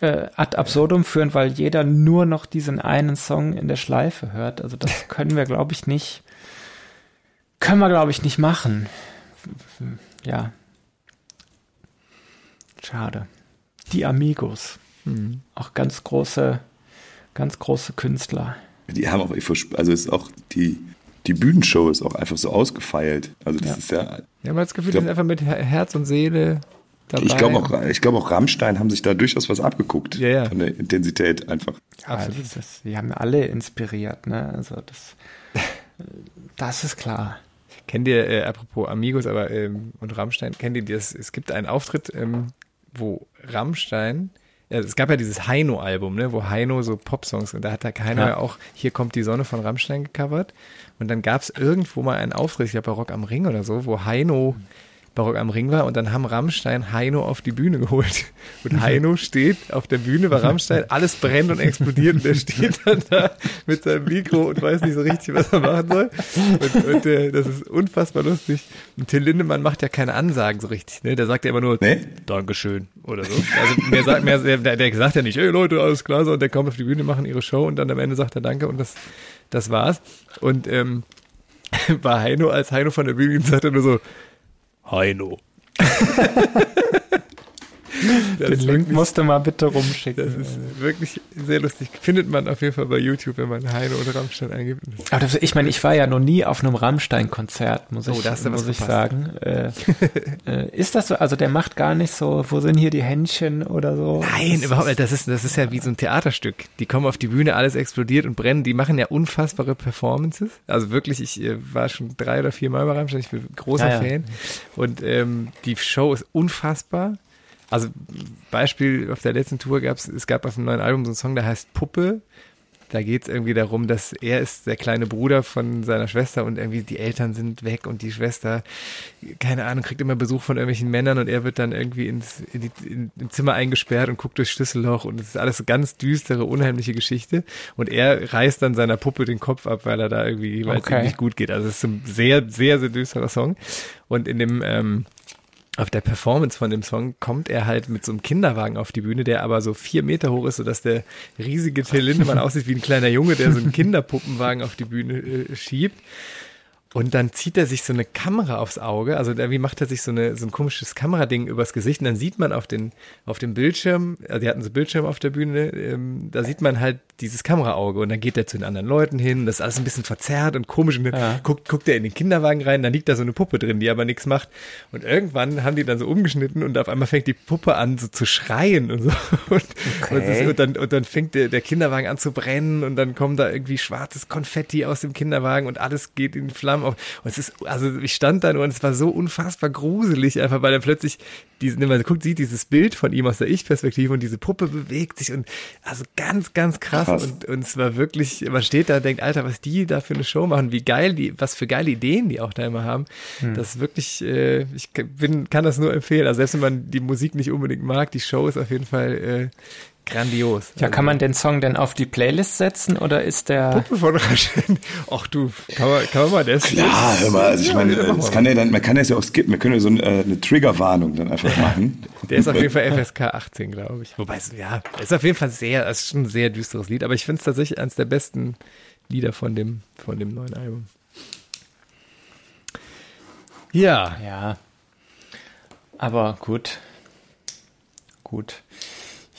äh, ad absurdum führen, weil jeder nur noch diesen einen Song in der Schleife hört. Also das können wir, glaube ich, nicht, können wir, glaube ich, nicht machen. Ja. Schade. Die Amigos. Mhm. Auch ganz große, ganz große Künstler. Die haben auch, also ist auch die, die Bühnenshow ist auch einfach so ausgefeilt. Also das ja. ist ja. Wir haben das Gefühl, die sind einfach mit Herz und Seele dabei. Ich glaube auch, ich glaube auch Rammstein haben sich da durchaus was abgeguckt. Ja, ja. Von der Intensität einfach. Ja, das, die haben alle inspiriert, ne? Also das, das ist klar. Kennt ihr, äh, apropos Amigos aber ähm, und Rammstein, kennt ihr das? Es gibt einen Auftritt, ähm, wo Rammstein ja, es gab ja dieses Heino-Album, ne, wo Heino so Popsongs und da hat der Heino ja. ja auch Hier kommt die Sonne von Rammstein gecovert. Und dann gab es irgendwo mal einen Auftritt, ich glaube bei Rock am Ring oder so, wo Heino Barock am Ring war und dann haben Rammstein Heino auf die Bühne geholt. Und Heino steht auf der Bühne bei Rammstein, alles brennt und explodiert und der steht dann da mit seinem Mikro und weiß nicht so richtig, was er machen soll. Und, und äh, das ist unfassbar lustig. Und Till Lindemann macht ja keine Ansagen so richtig, ne? Der sagt ja immer nur nee? Dankeschön oder so. Also mehr sagt mehr, der, der sagt ja nicht, ey Leute, alles klar, so und der kommt auf die Bühne, machen ihre Show und dann am Ende sagt er Danke und das, das war's. Und ähm, bei Heino, als Heino von der Bühne sagt er nur so, Heino. Den Link musst du mal bitte rumschicken. Das ist wirklich sehr lustig. Findet man auf jeden Fall bei YouTube, wenn man Heino oder Rammstein eingibt. Aber das, ich meine, ich war ja noch nie auf einem Rammstein-Konzert, muss, oh, ich, muss ich sagen. Äh, äh, ist das so? Also der macht gar nicht so, wo sind hier die Händchen oder so? Nein, überhaupt nicht. Das ist, das ist ja wie so ein Theaterstück. Die kommen auf die Bühne, alles explodiert und brennen. Die machen ja unfassbare Performances. Also wirklich, ich äh, war schon drei oder vier Mal bei Rammstein. Ich bin großer ja, ja. Fan. Und ähm, die Show ist unfassbar. Also Beispiel auf der letzten Tour gab es, es gab auf dem neuen Album so einen Song, der heißt Puppe. Da geht es irgendwie darum, dass er ist der kleine Bruder von seiner Schwester und irgendwie die Eltern sind weg und die Schwester, keine Ahnung, kriegt immer Besuch von irgendwelchen Männern und er wird dann irgendwie ins in die, in, im Zimmer eingesperrt und guckt durchs Schlüsselloch und es ist alles eine ganz düstere, unheimliche Geschichte. Und er reißt dann seiner Puppe den Kopf ab, weil er da irgendwie, weil Okay. es ihm nicht gut geht. Also es ist ein sehr, sehr, sehr düsterer Song. Und in dem ähm, auf der Performance von dem Song kommt er halt mit so einem Kinderwagen auf die Bühne, der aber so vier Meter hoch ist, sodass der riesige Till Lindemann aussieht wie ein kleiner Junge, der so einen Kinderpuppenwagen auf die Bühne äh, schiebt. Und dann zieht er sich so eine Kamera aufs Auge, also irgendwie macht er sich so, eine, so ein komisches Kamerading übers Gesicht und dann sieht man auf, den, auf dem Bildschirm, also die hatten so Bildschirm auf der Bühne, ähm, da sieht man halt dieses Kameraauge und dann geht er zu den anderen Leuten hin, das ist alles ein bisschen verzerrt und komisch. Und dann Ja. guckt, guckt er in den Kinderwagen rein, dann liegt da so eine Puppe drin, die aber nichts macht. Und irgendwann haben die dann so umgeschnitten und auf einmal fängt die Puppe an so zu schreien und so. Und, ist, und, dann, und dann fängt der, der Kinderwagen an zu brennen und dann kommt da irgendwie schwarzes Konfetti aus dem Kinderwagen und alles geht in Flammen auf. Und es ist, also ich stand da nur und es war so unfassbar gruselig einfach, weil er plötzlich diesen, wenn man guckt, sieht dieses Bild von ihm aus der Ich-Perspektive und diese Puppe bewegt sich und also ganz, ganz krass, Krass. Und, und es war wirklich, man steht da und denkt, Alter, was die da für eine Show machen, wie geil die, was für geile Ideen die auch da immer haben. Hm. Das ist wirklich, äh, ich bin, kann das nur empfehlen. Also selbst wenn man die Musik nicht unbedingt mag, die Show ist auf jeden Fall äh, grandios. Ja, kann man den Song denn auf die Playlist setzen oder ist der. Puppe von Raschen. Ach du, kann man, kann man mal das? Ja, hör mal, also ich Ja, meine, das kann ja dann, man kann das ja auch skippen. Wir können ja so ein, äh, eine Triggerwarnung dann einfach machen. Der ist auf jeden Fall FSK 18, glaube ich. Wobei, es, ja, ist auf jeden Fall sehr, es ist schon ein sehr düsteres Lied, aber ich finde es tatsächlich eines der besten Lieder von dem, von dem neuen Album. Ja, Ja. Aber gut. Gut.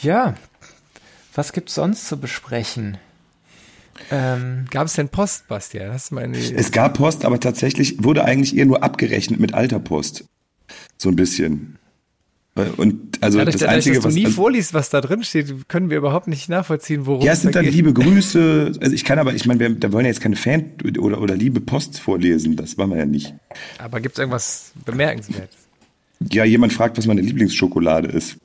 Ja. Was gibt's sonst zu besprechen? Ähm, gab es denn Post, Bastian? Hast du meine. Es gab Post, aber tatsächlich wurde eigentlich eher nur abgerechnet mit alter Post. So ein bisschen. Und also Dadurch, das dadurch, Einzige, dass du was. nie also- vorliest, was da drin steht, können wir überhaupt nicht nachvollziehen, worum Ja, es es sind da dann geht. liebe Grüße. Also ich kann aber, ich meine, wir da wollen ja jetzt keine Fan oder, oder liebe Post vorlesen. Das wollen wir ja nicht. Aber gibt es irgendwas Bemerkenswertes? Ja, jemand fragt, was meine Lieblingsschokolade ist.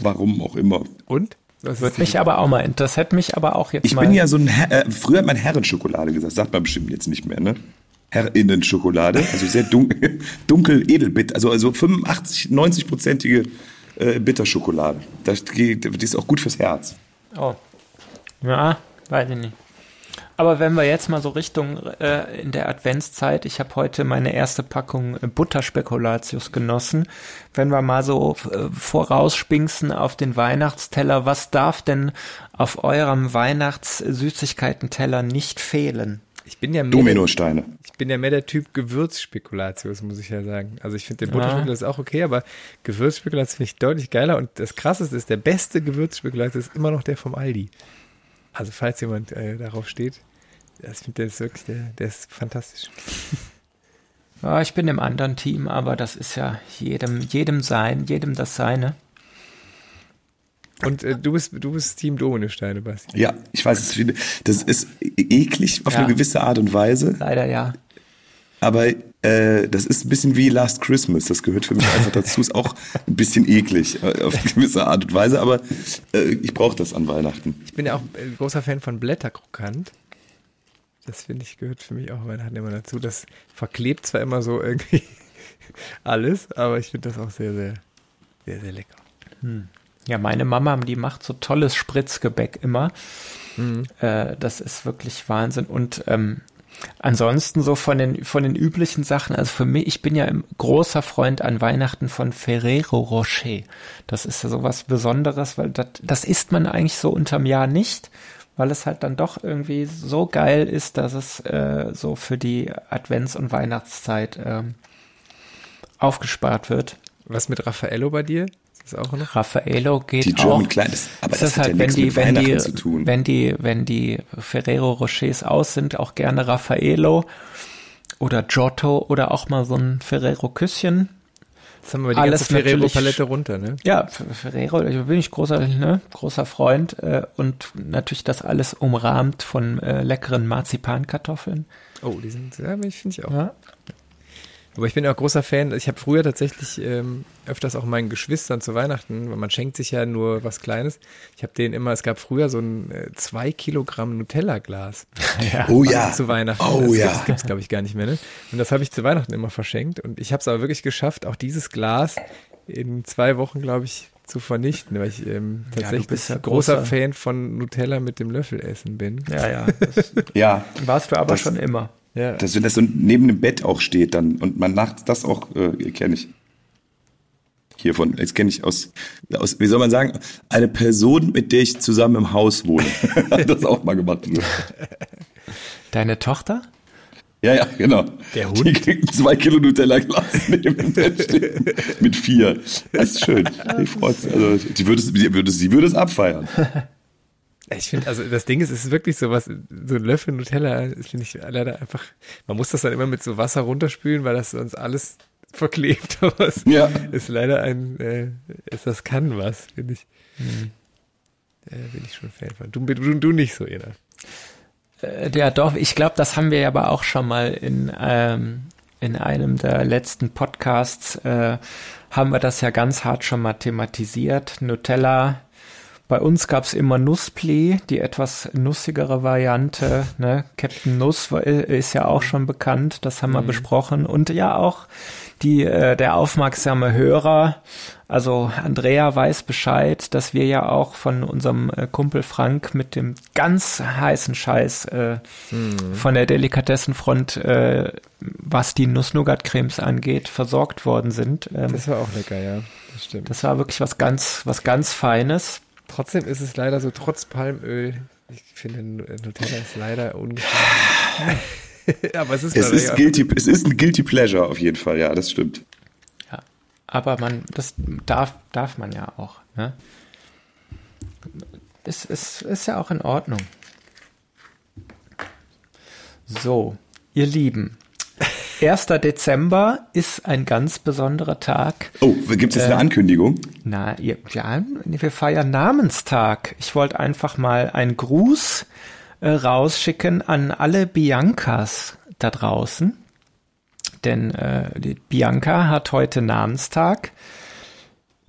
Warum auch immer. Und? Ist die- mich aber auch mal, das hätte mich aber auch jetzt Ich mal. bin ja so ein, Herr, äh, früher hat man Herrenschokolade gesagt, sagt man bestimmt jetzt nicht mehr, ne? Herrinnenschokolade, also sehr dunkel, dunkel edelbitter, also, also 85, 90-prozentige äh, Bitterschokolade. Das geht, die ist auch gut fürs Herz. Oh. Ja, weiß ich nicht. Aber wenn wir jetzt mal so Richtung äh, in der Adventszeit, ich habe heute meine erste Packung äh, Butterspekulatius genossen. Wenn wir mal so äh, vorausspinksen auf den Weihnachtsteller, was darf denn auf eurem Weihnachtssüßigkeiten-Teller nicht fehlen? Ich bin ja mehr Dominosteine. Der, ich bin ja mehr der Typ Gewürzspekulatius, muss ich ja sagen. Also ich finde den Ja. Butterspekulatius auch okay, aber Gewürzspekulatius finde ich deutlich geiler. Und das Krasseste ist, der beste Gewürzspekulatius ist immer noch der vom Aldi. Also falls jemand äh, darauf steht, das finde der ist wirklich, der, der ist fantastisch. Ja, ich bin im anderen Team, aber das ist ja jedem, jedem sein, jedem das seine. Und äh, du bist du bist Team Dominosteine, Basti. Ja, ich weiß, das ist eklig auf Ja. eine gewisse Art und Weise, Leider ja. aber äh, das ist ein bisschen wie Last Christmas. Das gehört für mich einfach dazu. Ist auch ein bisschen eklig äh, auf eine gewisse Art und Weise, aber äh, ich brauche das an Weihnachten. Ich bin ja auch äh, großer Fan von Blätterkrokant. Das finde ich gehört für mich auch Weihnachten immer dazu. Das verklebt zwar immer so irgendwie alles, aber ich finde das auch sehr, sehr, sehr, sehr lecker. Ja, meine Mama, die macht so tolles Spritzgebäck immer. Äh, das ist wirklich Wahnsinn. Und ähm, ansonsten so von den, von den üblichen Sachen, also für mich, ich bin ja ein großer Freund an Weihnachten von Ferrero Rocher. Das ist ja sowas Besonderes, weil das, das isst man eigentlich so unterm Jahr nicht, weil es halt dann doch irgendwie so geil ist, dass es äh, so für die Advents- und Weihnachtszeit ähm, aufgespart wird. Was mit Raffaello bei dir? Ist das auch noch? Raffaello geht Die auch. German Klein, das, aber Es das ist hat halt, ja wenn nichts die, mit wenn Weihnachten die, zu tun. wenn die, wenn die Ferrero Rochers aus sind, auch gerne Raffaello oder Giotto oder auch mal so ein Ferrero Küsschen. Jetzt haben wir die Alles ganze Ferrero-Palette runter, ne? Ja, Ferrero, da bin ich großer, ne, großer Freund äh, und natürlich das alles umrahmt von äh, leckeren Marzipankartoffeln. Oh, die sind, ja, ich finde ich auch. Ja. Aber ich bin auch großer Fan. Ich habe früher tatsächlich ähm, öfters auch meinen Geschwistern zu Weihnachten, weil man schenkt sich ja nur was Kleines. Ich habe denen immer, es gab früher so ein äh, zwei Kilogramm Nutella-Glas. Ja. Oh ja. Zu Weihnachten. Oh das, ja. Das gibt's glaube ich gar nicht mehr. Ne? Und das habe ich zu Weihnachten immer verschenkt. Und ich habe es aber wirklich geschafft, auch dieses Glas in zwei Wochen, glaube ich, zu vernichten, weil ich ähm, tatsächlich bist ja großer großer- Fan von Nutella mit dem Löffel essen bin. Ja, ja. Das Ja, warst du aber Das- schon immer. Ja. dass wenn das so neben dem Bett auch steht dann und man nachts das auch, äh, kenne ich. Hiervon, jetzt kenne ich aus, aus, wie soll man sagen, eine Person, mit der ich zusammen im Haus wohne. Hat das auch mal gemacht. Deine Tochter? Ja, ja, genau. Der Hund? Die kriegt zwei Kilo Nutella-Glas neben dem Bett stehen. Mit vier. Das ist schön. Die freut sich. Also, die würde es, sie würde, es- sie würde es abfeiern. Ich finde, also das Ding ist, es ist wirklich so was, so ein Löffel Nutella, das finde ich leider einfach, man muss das dann immer mit so Wasser runterspülen, weil das sonst alles verklebt. Aber es Ja. ist leider ein, äh, ist, das kann was, finde ich. Äh, bin ich schon Fan von. Du, du, du nicht so, Eda. Äh, Ja, doch, ich glaube, das haben wir ja aber auch schon mal in, ähm, in einem der letzten Podcasts, äh, haben wir das ja ganz hart schon mal thematisiert. Nutella, bei uns gab's immer Nusspli, die etwas nussigere Variante. Ne? Captain Nuss war, ist ja auch schon bekannt, das haben wir besprochen. Und ja auch die, äh, der aufmerksame Hörer, also Andrea weiß Bescheid, dass wir ja auch von unserem äh, Kumpel Frank mit dem ganz heißen Scheiß äh, von der Delikatessenfront, äh, was die Nuss-Nougat-Cremes angeht, versorgt worden sind. Ähm, Das war auch lecker, ja. Das stimmt. das war wirklich was ganz, was ganz Feines. Trotzdem ist es leider so, trotz Palmöl, ich finde, Nutella ist leider ungefähr. Aber es ist, Es leider ist, guilty, es ist ein Guilty Pleasure auf jeden Fall, ja, das stimmt. Ja. Aber man, das darf, darf man ja auch. Ne? Es ist, ist ja auch in Ordnung. So, ihr Lieben. 1. Dezember ist ein ganz besonderer Tag. Oh, gibt es jetzt eine Ankündigung? Na, ja, wir feiern Namenstag. Ich wollte einfach mal einen Gruß äh, rausschicken an alle Biancas da draußen. Denn äh, Bianca hat heute Namenstag.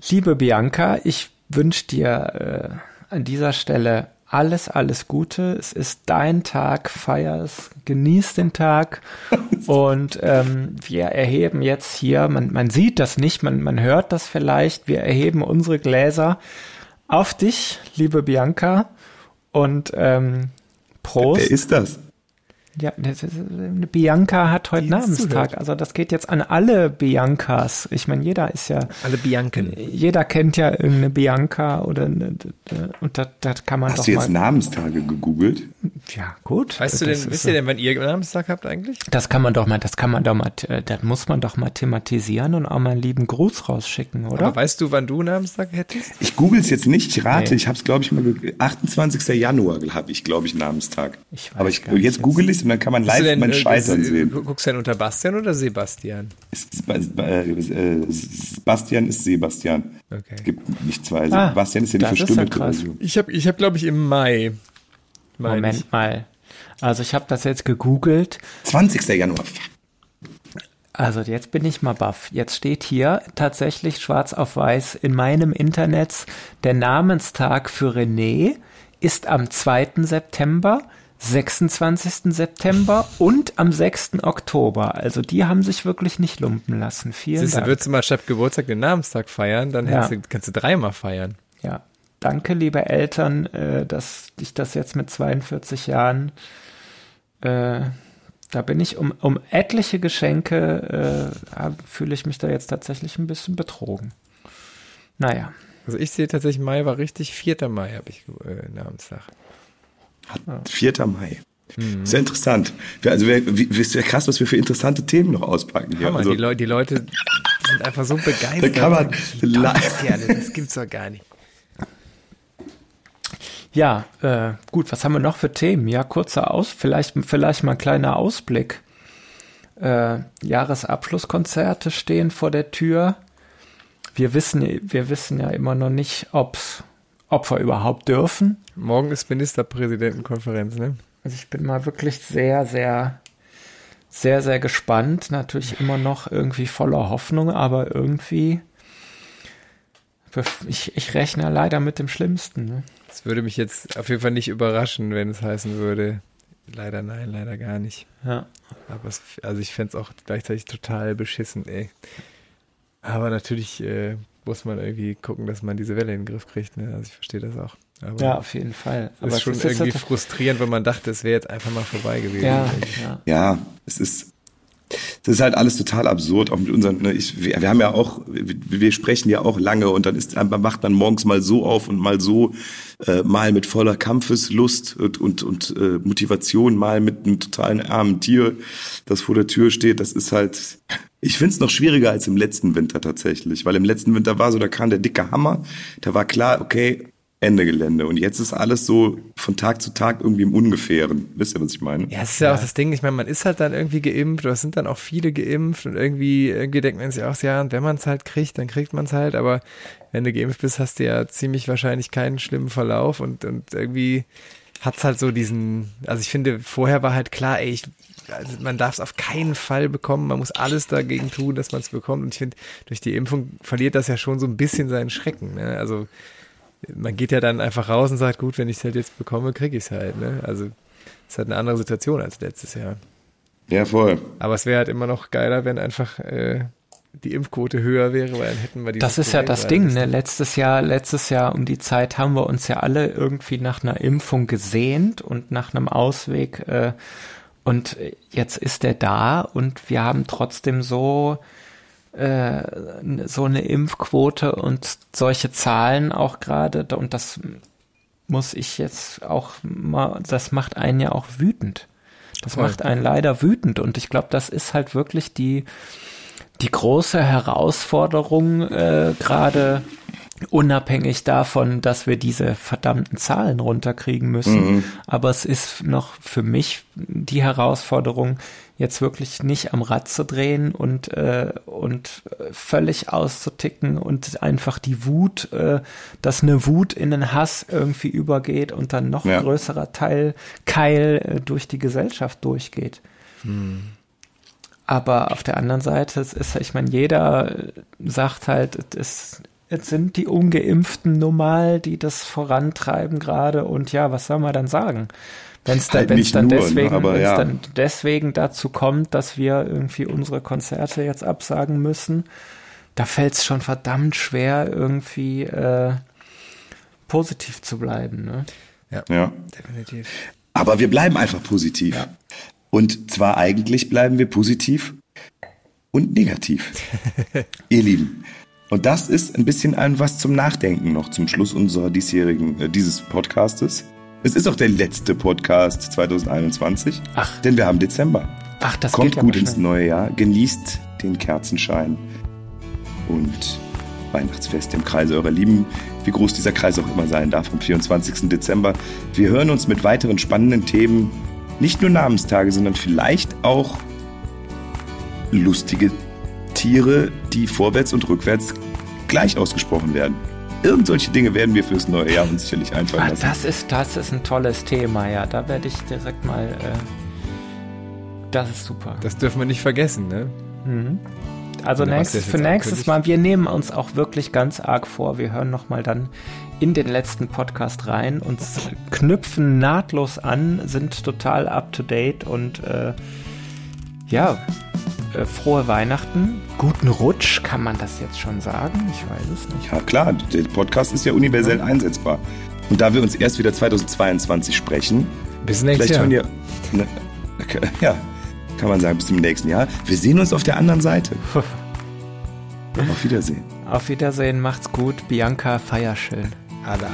Liebe Bianca, ich wünsche dir äh, an dieser Stelle alles, alles Gute. Es ist dein Tag, feier es, genieß den Tag. Und ähm, wir erheben jetzt hier, man, man sieht das nicht, man, man hört das vielleicht, wir erheben unsere Gläser auf dich, liebe Bianca. Und ähm, Prost. Wer ist das? Ja, das ist, äh, Bianca hat heute Namenstag. Also das geht jetzt an alle Biancas. Ich meine, jeder ist ja, alle Bianken. jeder kennt ja irgendeine Bianca oder eine, und da, da kann man Hast doch du jetzt mal. Namenstage gegoogelt? Ja, gut. Weißt du Das denn, ist wisst so- ihr denn, wann ihr Namenstag habt eigentlich? Das kann man doch mal, das kann man doch mal, äh, das muss man doch mal thematisieren und auch mal einen lieben Gruß rausschicken, oder? Aber weißt du, wann du Namenstag hättest? Ich google es jetzt nicht, ich rate, Nee. ich habe es glaube ich mal, ge- 28. Januar habe ich glaube ich Namenstag. Ich weiß Aber ich, jetzt jetzt. google ich und dann kann man live denn, mein äh, Scheitern das- sehen. gu- Guckst du denn unter Bastian oder Sebastian? Ist, äh, äh, Sebastian ist Sebastian. Okay. Es gibt nicht zwei. Ah, Sebastian ist ja die das ist ja. Ich habe, ich hab, glaube ich, im Mai. Moment ich. mal. Also ich habe das jetzt gegoogelt. 20. Januar. Also jetzt bin ich mal baff. Jetzt steht hier tatsächlich schwarz auf weiß in meinem Internet, der Namenstag für René ist am 2. September, 26. September und am 6. Oktober. Also die haben sich wirklich nicht lumpen lassen. Vielen Siehst Dank. würdest du mal statt Geburtstag den Namenstag feiern, dann Ja. du, kannst du dreimal feiern. Ja, danke, liebe Eltern, äh, dass ich das jetzt mit 42 Jahren, äh, da bin ich um, um etliche Geschenke, äh, fühle ich mich da jetzt tatsächlich ein bisschen betrogen. Naja, Also ich sehe tatsächlich, Mai war richtig, 4. Mai habe ich äh, Namenstag. Hat 4. Mai. Mhm. Sehr interessant. Also ist ja krass, was wir für interessante Themen noch auspacken hier. Hammer, Also, die, Leu die Leute sind einfach so begeistert. Da kann man Kerle, das gibt's doch gar nicht. ja, äh, gut, was haben wir noch für Themen? Ja, kurzer Aus, vielleicht, vielleicht mal ein kleiner Ausblick. Äh, Jahresabschlusskonzerte stehen vor der Tür. Wir wissen, wir wissen ja immer noch nicht, ob's, wir überhaupt dürfen. Morgen ist Ministerpräsidentenkonferenz, ne? Also ich bin mal wirklich sehr, sehr, sehr, sehr gespannt. Natürlich immer noch irgendwie voller Hoffnung, aber irgendwie. Ich, ich rechne leider mit dem Schlimmsten. Ne? Das würde mich jetzt auf jeden Fall nicht überraschen, wenn es heißen würde. Leider nein, leider gar nicht. Ja. Aber es, also ich fände es auch gleichzeitig total beschissen, ey. Aber natürlich äh, muss man irgendwie gucken, dass man diese Welle in den Griff kriegt. Ne? Also ich verstehe das auch. Aber ja, auf jeden Fall. Aber ist schon ist irgendwie halt frustrierend, wenn man dachte, es wäre jetzt einfach mal vorbei gewesen. Ja, ja. ja es ist das ist halt alles total absurd, auch mit unseren, ne, ich, wir, wir, haben ja auch, wir, wir, sprechen ja auch lange und dann ist, man macht dann morgens mal so auf und mal so, äh, mal mit voller Kampfeslust und, und, und äh, Motivation, mal mit einem totalen armen Tier, das vor der Tür steht. Das ist halt, ich find's noch schwieriger als im letzten Winter tatsächlich, weil im letzten Winter war so, da kam der dicke Hammer, da war klar, okay, Ende Gelände. Und jetzt ist alles so von Tag zu Tag irgendwie im Ungefähren. Wisst ihr, was ich meine? Ja, das ist ja, ja, auch das Ding. Ich meine, man ist halt dann irgendwie geimpft oder es sind dann auch viele geimpft und irgendwie, irgendwie denkt man sich auch, ja, und wenn man es halt kriegt, dann kriegt man es halt. Aber wenn du geimpft bist, hast du ja ziemlich wahrscheinlich keinen schlimmen Verlauf und, und irgendwie hat es halt so diesen, also ich finde, vorher war halt klar, ey, ich, also man darf es auf keinen Fall bekommen, man muss alles dagegen tun, dass man es bekommt. Und ich finde, durch die Impfung verliert das ja schon so ein bisschen seinen Schrecken. Ne? Also man geht ja dann einfach raus und sagt, gut, wenn ich es halt jetzt bekomme, kriege ich es halt. Ne? Also es ist halt eine andere Situation als letztes Jahr. Ja, voll. Aber es wäre halt immer noch geiler, wenn einfach äh, die Impfquote höher wäre, weil dann hätten wir die. Das ist ja das Ding, ne? Letztes Jahr, letztes Jahr um die Zeit haben wir uns ja alle irgendwie nach einer Impfung gesehnt und nach einem Ausweg. Äh, und jetzt ist der da und wir haben trotzdem so äh, so eine Impfquote und solche Zahlen auch gerade, und das muss ich jetzt auch mal, das macht einen ja auch wütend. Das Voll. macht einen leider wütend und ich glaube, das ist halt wirklich die, die große Herausforderung äh, gerade unabhängig davon, dass wir diese verdammten Zahlen runterkriegen müssen. Mhm. Aber es ist noch für mich die Herausforderung, jetzt wirklich nicht am Rad zu drehen und, äh, und völlig auszuticken und einfach die Wut, äh, dass eine Wut in den Hass irgendwie übergeht und dann noch ja. größerer Teil Keil äh, durch die Gesellschaft durchgeht. Hm. Aber auf der anderen Seite, es ist, ich meine, jeder sagt halt, es, es sind die Ungeimpften normal, die das vorantreiben gerade und ja, was soll man dann sagen? Wenn es dann, halt dann, nur, ne, deswegen, aber, ja. dann deswegen dazu kommt, dass wir irgendwie unsere Konzerte jetzt absagen müssen, da fällt es schon verdammt schwer, irgendwie äh, positiv zu bleiben. Ne? Ja, ja, definitiv. Aber wir bleiben einfach positiv. Ja. Und zwar eigentlich bleiben wir positiv und negativ. Ihr Lieben. Und das ist ein bisschen ein was zum Nachdenken noch zum Schluss unserer diesjährigen, äh, dieses Podcastes. Es ist auch der letzte Podcast 2021. Ach. Denn wir haben Dezember. Ach, das Kommt geht gut ins neue Jahr. Genießt den Kerzenschein und Weihnachtsfest im Kreise eurer Lieben, wie groß dieser Kreis auch immer sein darf, am 24. Dezember. Wir hören uns mit weiteren spannenden Themen, nicht nur Namenstage, sondern vielleicht auch lustige Tiere, die vorwärts und rückwärts gleich ausgesprochen werden. Irgend solche Dinge werden wir fürs neue Jahr uns sicherlich einfallen ah, lassen. Das ist, das ist ein tolles Thema, ja. Da werde ich direkt mal. Äh, das ist super. Das dürfen wir nicht vergessen, ne? Mhm. Also nächst, für nächstes Mal, wir nehmen uns auch wirklich ganz arg vor. Wir hören nochmal dann in den letzten Podcast rein und knüpfen nahtlos an, sind total up to date und äh, ja, äh, frohe Weihnachten, guten Rutsch, kann man das jetzt schon sagen? Ich weiß es nicht. Ja klar, der Podcast ist ja universell ja. einsetzbar. Und da wir uns erst wieder 2022 sprechen, bis nächstes Jahr. Ihr, ne, ja, kann man sagen, bis zum nächsten Jahr. Wir sehen uns auf der anderen Seite. auf Wiedersehen. Auf Wiedersehen, macht's gut. Bianca, feier schön. Ada.